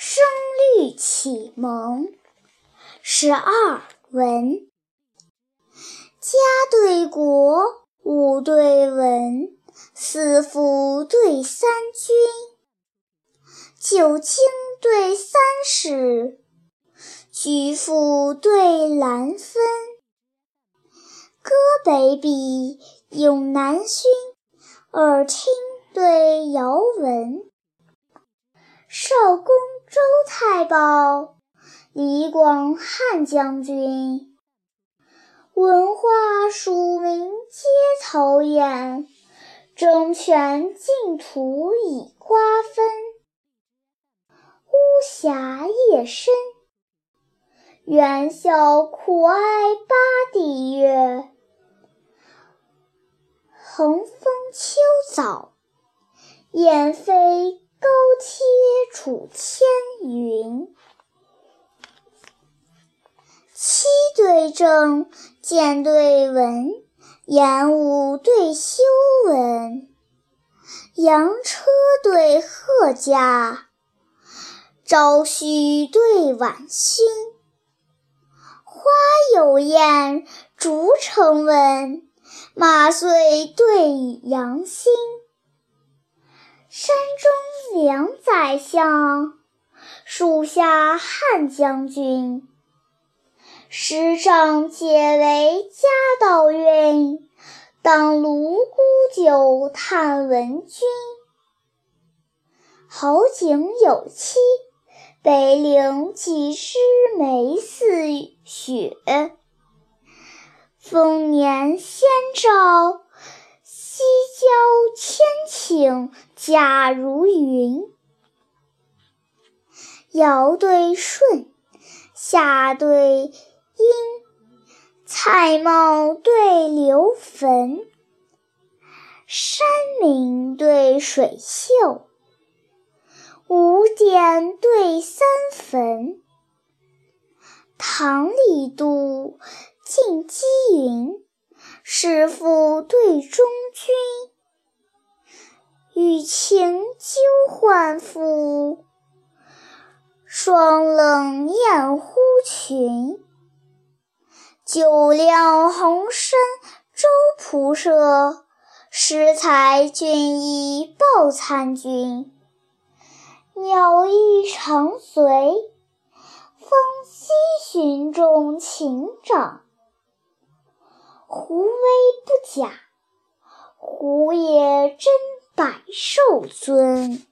声律启蒙。十二文，家对国，武对文，四府对三军，九卿对三史，举府对兰分。歌北鄙，咏南薰，耳听对遥闻。少公周太保，李广汉将军。文化庶民皆讨厌，争权竞图以瓜分。巫峡夜深，猿啸苦哀八地月。横风秋早，雁飞。高贴楚千云，七对正，见对文，言武对修文，羊车对贺驾，朝序对晚勋，花有艳，竹成文，马遂对羊心。山中两宰相，树下汉将军。师长皆为家道运，当卢沽酒叹闻君。好景有期，北岭几枝梅似雪？丰年先兆。交千顷甲如云，尧对舜，夏对殷，蔡瑁对刘坟，山明对水秀，五点对三坟，唐李杜晋姬云。师父对中军，与情纠换妇，霜冷艳忽群。酒酿红参周仆射，十才俊逸报参军。鸟意长随，风息寻众情长。胡威不假，胡也真百兽尊。